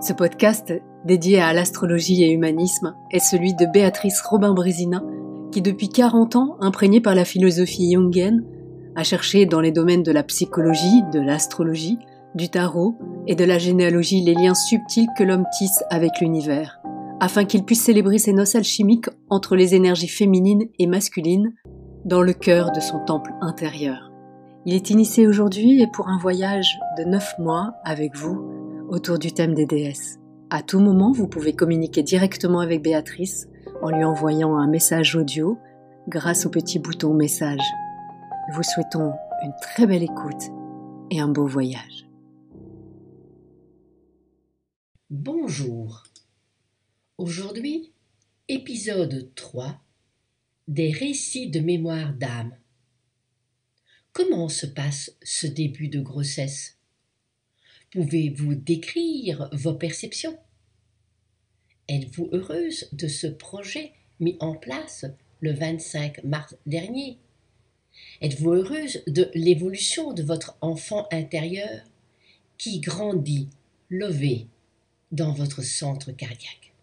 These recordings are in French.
Ce podcast, dédié à l'astrologie et humanisme, est celui de Béatrice Robin-Brésina, qui depuis 40 ans, imprégnée par la philosophie jungienne, a cherché dans les domaines de la psychologie, de l'astrologie, du tarot et de la généalogie les liens subtils que l'homme tisse avec l'univers, afin qu'il puisse célébrer ses noces alchimiques entre les énergies féminines et masculines dans le cœur de son temple intérieur. Il est initié aujourd'hui et pour un voyage de 9 mois avec vous autour du thème des déesses. À tout moment, vous pouvez communiquer directement avec Béatrice en lui envoyant un message audio grâce au petit bouton message. Nous vous souhaitons une très belle écoute et un beau voyage. Bonjour. Aujourd'hui, épisode 3 des récits de mémoire d'âme. Comment se passe ce début de grossesse? Pouvez-vous décrire vos perceptions? Êtes-vous heureuse de ce projet mis en place le 25 mars dernier? Êtes-vous heureuse de l'évolution de votre enfant intérieur qui grandit, levé, dans votre centre cardiaque?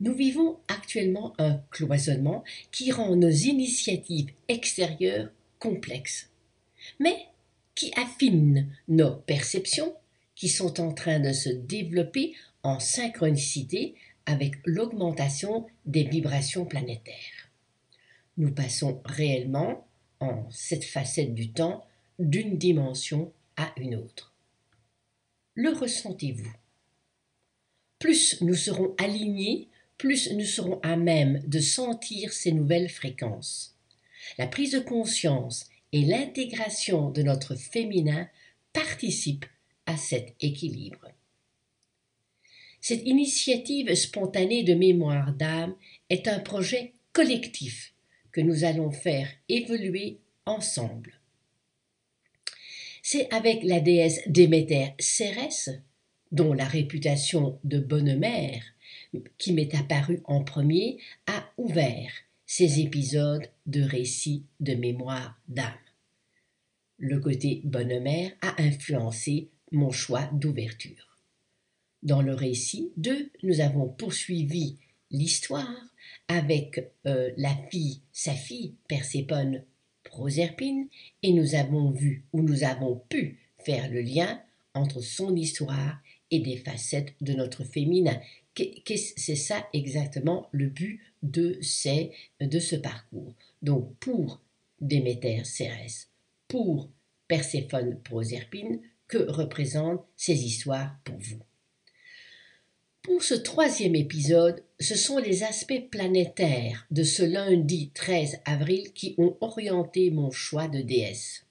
Nous vivons actuellement un cloisonnement qui rend nos initiatives extérieures complexes. Mais qui affinent nos perceptions qui sont en train de se développer en synchronicité avec l'augmentation des vibrations planétaires. Nous passons réellement, en cette facette du temps, d'une dimension à une autre. Le ressentez-vous? Plus nous serons alignés, plus nous serons à même de sentir ces nouvelles fréquences. La prise de conscience et l'intégration de notre féminin participent à cet équilibre. Cette initiative spontanée de mémoire d'âme est un projet collectif que nous allons faire évoluer ensemble. C'est avec la déesse Déméter Cérès, dont la réputation de bonne mère, qui m'est apparue en premier, a ouvert ces épisodes de récits de mémoire d'âme. Le côté bonne mère a influencé mon choix d'ouverture. Dans le récit 2, nous avons poursuivi l'histoire avec euh, la fille, sa fille, Perséphone Proserpine, et nous avons vu ou nous avons pu faire le lien entre son histoire et des facettes de notre féminin, c'est ça exactement le but de, ces, de ce parcours? Donc pour Déméter Cérès, pour Perséphone Proserpine, que représentent ces histoires pour vous? Pour ce troisième épisode, ce sont les aspects planétaires de ce lundi 13 avril qui ont orienté mon choix de déesse.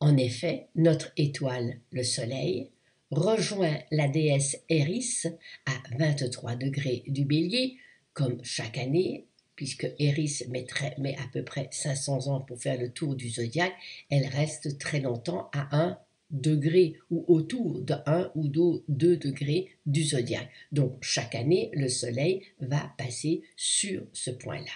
En effet, notre étoile, le Soleil, rejoint la déesse Eris à 23 degrés du bélier, comme chaque année, puisque Eris met, à peu près 500 ans pour faire le tour du zodiaque, elle reste très longtemps à 1 degré ou autour de 1 ou 2 degrés du zodiaque. Donc chaque année, le Soleil va passer sur ce point-là.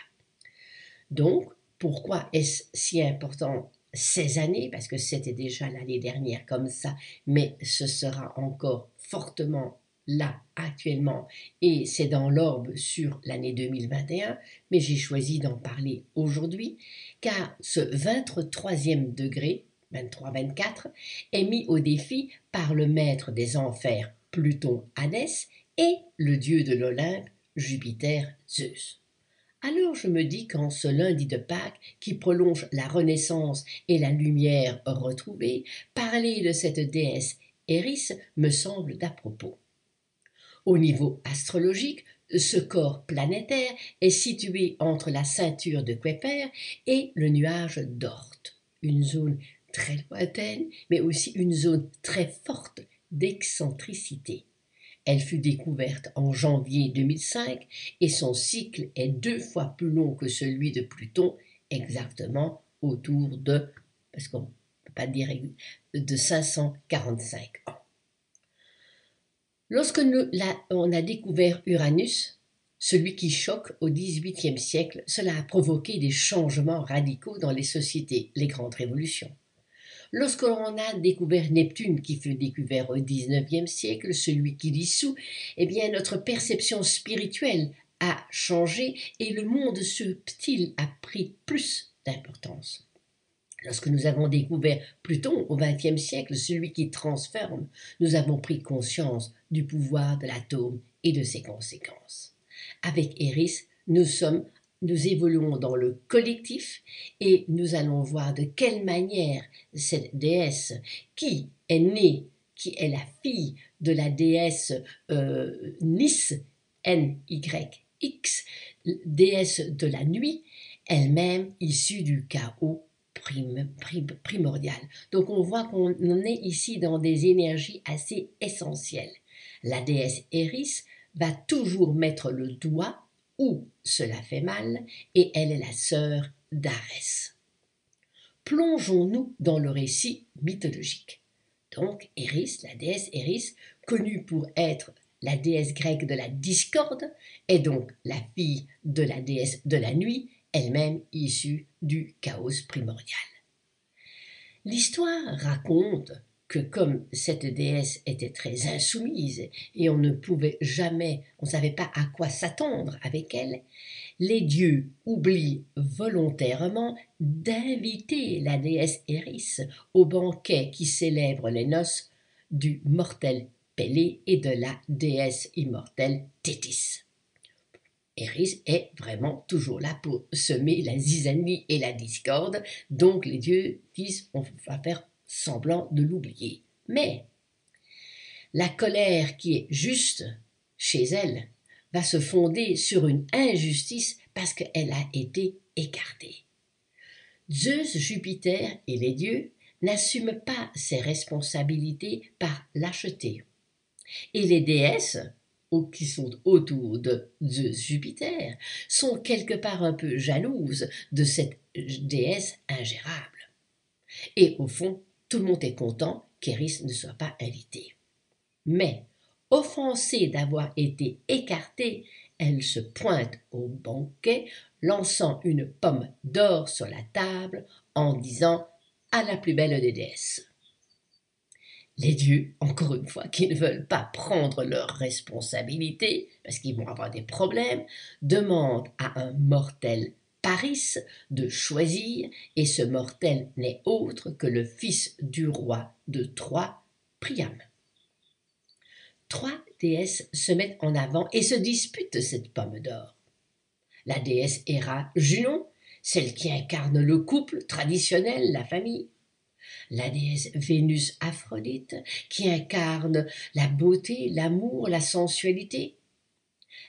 Donc, pourquoi est-ce si important ces années, parce que c'était déjà l'année dernière comme ça, mais ce sera encore fortement là actuellement et c'est dans l'orbe sur l'année 2021, mais j'ai choisi d'en parler aujourd'hui car ce 23e degré, 23-24, est mis au défi par le maître des enfers Pluton Hadès et le dieu de l'Olympe Jupiter Zeus. Alors je me dis qu'en ce lundi de Pâques, qui prolonge la Renaissance et la lumière retrouvée, parler de cette déesse Eris me semble d'à propos. Au niveau astrologique, ce corps planétaire est situé entre la ceinture de Kuiper et le nuage d'Ort, une zone très lointaine, mais aussi une zone très forte d'excentricité. Elle fut découverte en janvier 2005 et son cycle est deux fois plus long que celui de Pluton, exactement autour de, parce qu'on ne peut pas dire, de 545 ans. Lorsque nous, on a découvert Uranus, celui qui choque au XVIIIe siècle, cela a provoqué des changements radicaux dans les sociétés, les grandes révolutions. Lorsque l'on a découvert Neptune, qui fut découvert au XIXe siècle, celui qui dissout, eh bien notre perception spirituelle a changé et le monde subtil a pris plus d'importance. Lorsque nous avons découvert Pluton au XXe siècle, celui qui transforme, nous avons pris conscience du pouvoir de l'atome et de ses conséquences. Avec Eris, nous sommes nous évoluons dans le collectif et nous allons voir de quelle manière cette déesse qui est née, qui est la fille de la déesse euh, N-Y-X, déesse de la nuit, elle-même issue du chaos primordial. Donc on voit qu'on est ici dans des énergies assez essentielles. La déesse Eris va toujours mettre le doigt où cela fait mal, et elle est la sœur d'Arès. Plongeons-nous dans le récit mythologique. Donc, Eris, la déesse Eris, connue pour être la déesse grecque de la discorde, est donc la fille de la déesse de la nuit, elle-même issue du chaos primordial. L'histoire raconte que comme cette déesse était très insoumise et on ne pouvait jamais, on ne savait pas à quoi s'attendre avec elle, les dieux oublient volontairement d'inviter la déesse Eris au banquet qui célèbre les noces du mortel Pélée et de la déesse immortelle Thétis. Eris est vraiment toujours là pour semer la zizanie et la discorde, donc les dieux disent on va faire semblant de l'oublier. Mais la colère qui est juste chez elle va se fonder sur une injustice parce qu'elle a été écartée. Zeus, Jupiter et les dieux n'assument pas ces responsabilités par lâcheté. Et les déesses, qui sont autour de Zeus Jupiter, sont quelque part un peu jalouses de cette déesse ingérable. Et au fond, tout le monde est content qu'Eris ne soit pas invité. Mais, offensée d'avoir été écartée, elle se pointe au banquet, lançant une pomme d'or sur la table en disant à la plus belle des déesses. Les dieux, encore une fois, qui ne veulent pas prendre leurs responsabilités, parce qu'ils vont avoir des problèmes, demandent à un mortel Paris de choisir, et ce mortel n'est autre que le fils du roi de Troie, Priam. Trois déesses se mettent en avant et se disputent cette pomme d'or. La déesse Héra Junon, celle qui incarne le couple traditionnel, la famille. La déesse Vénus Aphrodite, qui incarne la beauté, l'amour, la sensualité.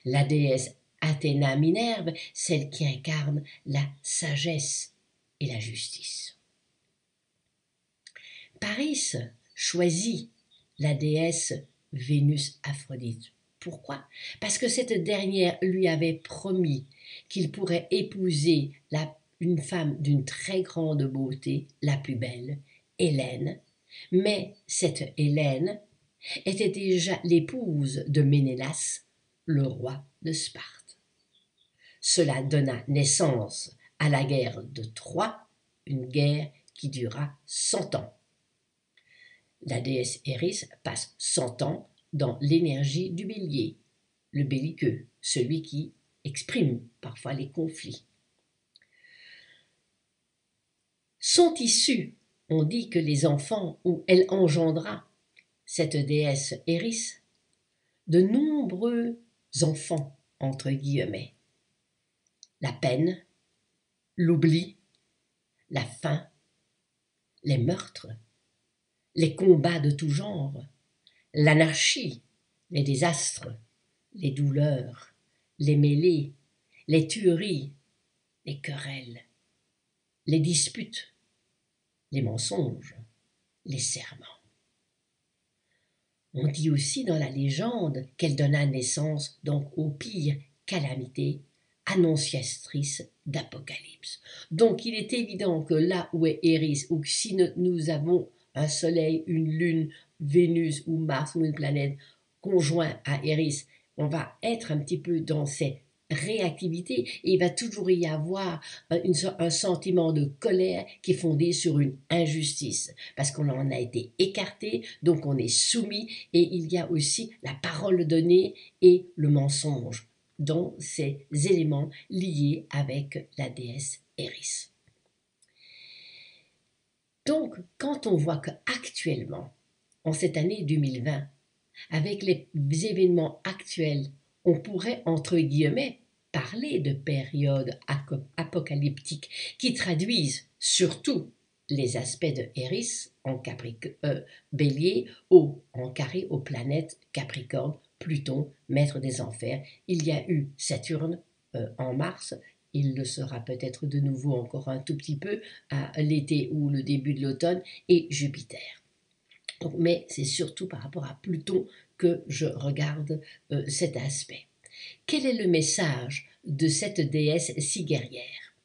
La déesse Athéna Minerve, celle qui incarne la sagesse et la justice. Paris choisit la déesse Vénus Aphrodite. Pourquoi? Parce que cette dernière lui avait promis qu'il pourrait épouser une femme d'une très grande beauté, la plus belle, Hélène, mais cette Hélène était déjà l'épouse de Ménélas, le roi de Sparte. Cela donna naissance à la guerre de Troie, une guerre qui dura cent ans. La déesse Eris passe cent ans dans l'énergie du bélier, le belliqueux, celui qui exprime parfois les conflits. Sont issus, on dit que les enfants où elle engendra, cette déesse Eris, de nombreux enfants, entre guillemets la peine, l'oubli, la faim, les meurtres, les combats de tout genre, l'anarchie, les désastres, les douleurs, les mêlées, les tueries, les querelles, les disputes, les mensonges, les serments. On dit aussi dans la légende qu'elle donna naissance donc aux pires calamités annonciatrice d'Apocalypse. Donc il est évident que là où est Eris, ou si nous avons un Soleil, une Lune, Vénus ou Mars ou une planète conjoint à Eris, on va être un petit peu dans ces réactivité et il va toujours y avoir un, sentiment de colère qui est fondé sur une injustice parce qu'on en a été écarté, donc on est soumis et il y a aussi la parole donnée et le mensonge dont ces éléments liés avec la déesse Eris. Donc, quand on voit qu'actuellement, en cette année 2020, avec les événements actuels, on pourrait, entre guillemets, parler de périodes apocalyptiques qui traduisent surtout les aspects de Eris en euh, bélier ou en carré aux planètes Capricorne, Pluton, maître des enfers. Il y a eu Saturne euh, en mars, il le sera peut-être de nouveau encore un tout petit peu à l'été ou le début de l'automne, et Jupiter. mais c'est surtout par rapport à Pluton que je regarde euh, cet aspect. Quel est le message de cette déesse si guerrière?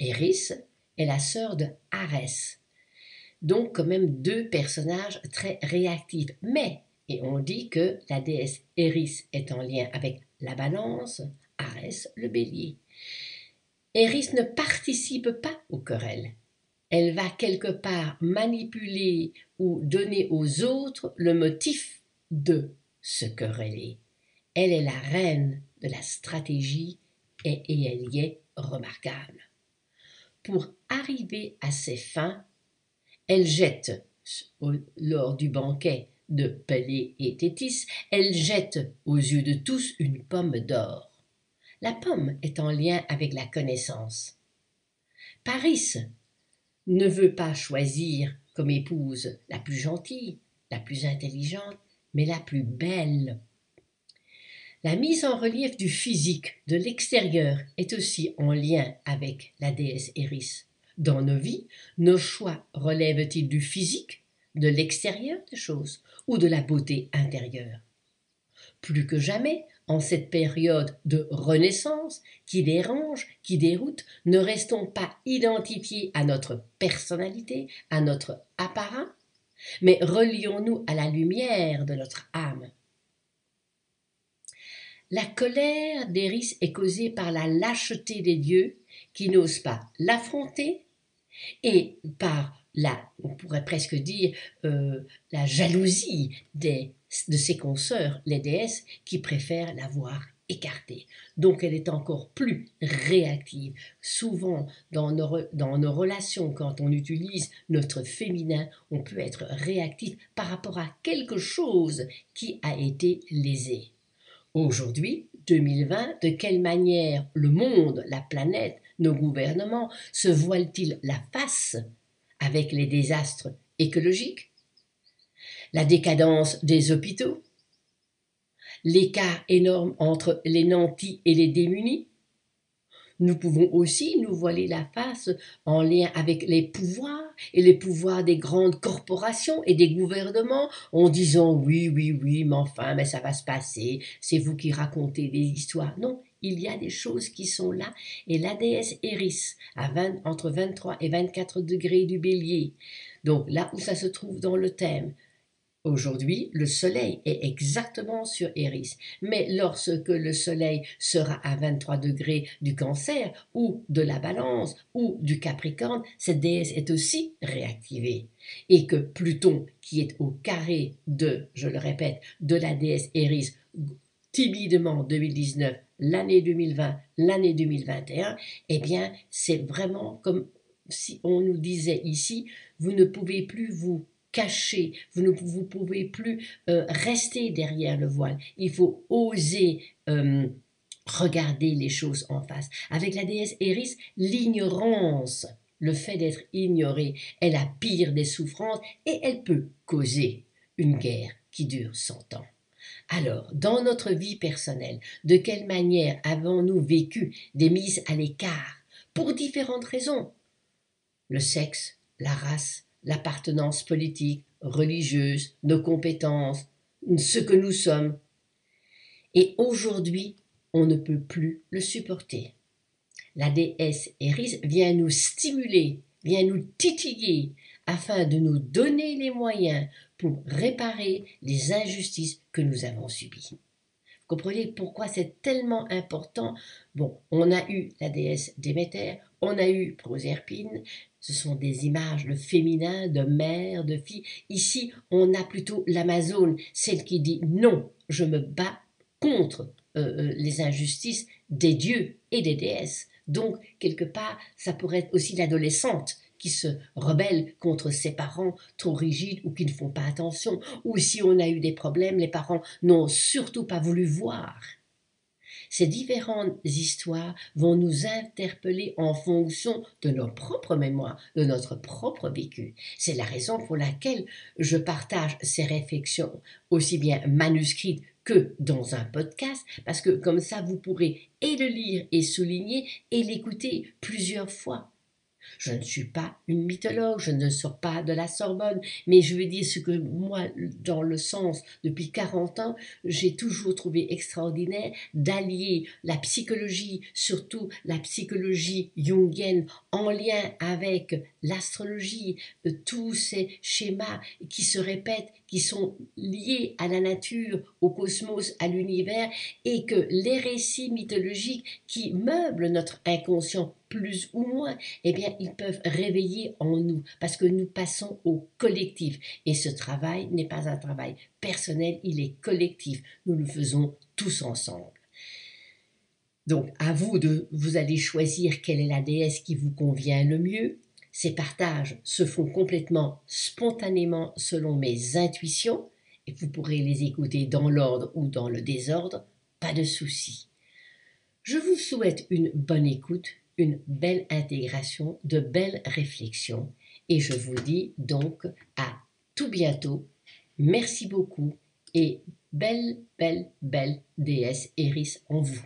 Eris est la sœur de Arès, donc quand même deux personnages très réactifs. Mais, et on dit que la déesse Eris est en lien avec la balance, Arès le bélier. Eris ne participe pas aux querelles. Elle va quelque part manipuler ou donner aux autres le motif de se quereller. Elle est la reine de la stratégie et, elle y est remarquable. Pour arriver à ses fins, elle jette, lors du banquet de Pelée et Tétis, elle jette aux yeux de tous une pomme d'or. La pomme est en lien avec la connaissance. Paris ne veut pas choisir comme épouse la plus gentille, la plus intelligente, mais la plus belle la mise en relief du physique, de l'extérieur, est aussi en lien avec la déesse Eris. Dans nos vies, nos choix relèvent-ils du physique, de l'extérieur des choses, ou de la beauté intérieure Plus que jamais, en cette période de renaissance qui dérange, qui déroute, ne restons pas identifiés à notre personnalité, à notre apparat, mais relions-nous à la lumière de notre âme. La colère d'Eris est causée par la lâcheté des dieux qui n'osent pas l'affronter et par la, on pourrait presque dire, euh, la jalousie des, de ses consoeurs, les déesses, qui préfèrent la voir écartée. Donc elle est encore plus réactive. Souvent, dans nos, dans nos relations, quand on utilise notre féminin, on peut être réactif par rapport à quelque chose qui a été lésé. Aujourd'hui, 2020, de quelle manière le monde, la planète, nos gouvernements se voilent-ils la face avec les désastres écologiques La décadence des hôpitaux L'écart énorme entre les nantis et les démunis nous pouvons aussi nous voiler la face en lien avec les pouvoirs et les pouvoirs des grandes corporations et des gouvernements en disant oui, oui, oui, mais enfin, mais ça va se passer, c'est vous qui racontez des histoires. Non, il y a des choses qui sont là. Et la déesse Eris, à entre 23 et 24 degrés du bélier, donc là où ça se trouve dans le thème, Aujourd'hui, le Soleil est exactement sur Eris, mais lorsque le Soleil sera à 23 degrés du Cancer ou de la Balance ou du Capricorne, cette déesse est aussi réactivée. Et que Pluton, qui est au carré de, je le répète, de la déesse Eris, timidement 2019, l'année 2020, l'année 2021, eh bien, c'est vraiment comme si on nous disait ici, vous ne pouvez plus vous caché, vous ne vous pouvez plus euh, rester derrière le voile. Il faut oser euh, regarder les choses en face. Avec la déesse Eris, l'ignorance, le fait d'être ignoré, est la pire des souffrances et elle peut causer une guerre qui dure cent ans. Alors, dans notre vie personnelle, de quelle manière avons-nous vécu des mises à l'écart pour différentes raisons? Le sexe, la race, l'appartenance politique, religieuse, nos compétences, ce que nous sommes. Et aujourd'hui, on ne peut plus le supporter. La déesse Eris vient nous stimuler, vient nous titiller, afin de nous donner les moyens pour réparer les injustices que nous avons subies. Vous comprenez pourquoi c'est tellement important? Bon, on a eu la déesse Déméter, on a eu Proserpine, ce sont des images de féminin, de mère, de fille. Ici, on a plutôt l'Amazone, celle qui dit non, je me bats contre euh, euh, les injustices des dieux et des déesses. Donc, quelque part, ça pourrait être aussi l'adolescente qui se rebelle contre ses parents trop rigides ou qui ne font pas attention, ou si on a eu des problèmes, les parents n'ont surtout pas voulu voir. Ces différentes histoires vont nous interpeller en fonction de nos propres mémoires, de notre propre vécu. C'est la raison pour laquelle je partage ces réflexions, aussi bien manuscrites que dans un podcast, parce que comme ça, vous pourrez et le lire et souligner et l'écouter plusieurs fois. Je ne suis pas une mythologue, je ne sors pas de la Sorbonne, mais je veux dire ce que moi, dans le sens, depuis 40 ans, j'ai toujours trouvé extraordinaire d'allier la psychologie, surtout la psychologie jungienne, en lien avec l'astrologie, euh, tous ces schémas qui se répètent, qui sont liés à la nature, au cosmos, à l'univers, et que les récits mythologiques qui meublent notre inconscient plus ou moins, eh bien, ils peuvent réveiller en nous, parce que nous passons au collectif. Et ce travail n'est pas un travail personnel, il est collectif. Nous le faisons tous ensemble. Donc, à vous de, vous allez choisir quelle est la déesse qui vous convient le mieux. Ces partages se font complètement spontanément selon mes intuitions, et vous pourrez les écouter dans l'ordre ou dans le désordre, pas de souci. Je vous souhaite une bonne écoute une belle intégration, de belles réflexions. Et je vous dis donc à tout bientôt. Merci beaucoup et belle, belle, belle déesse Eris en vous.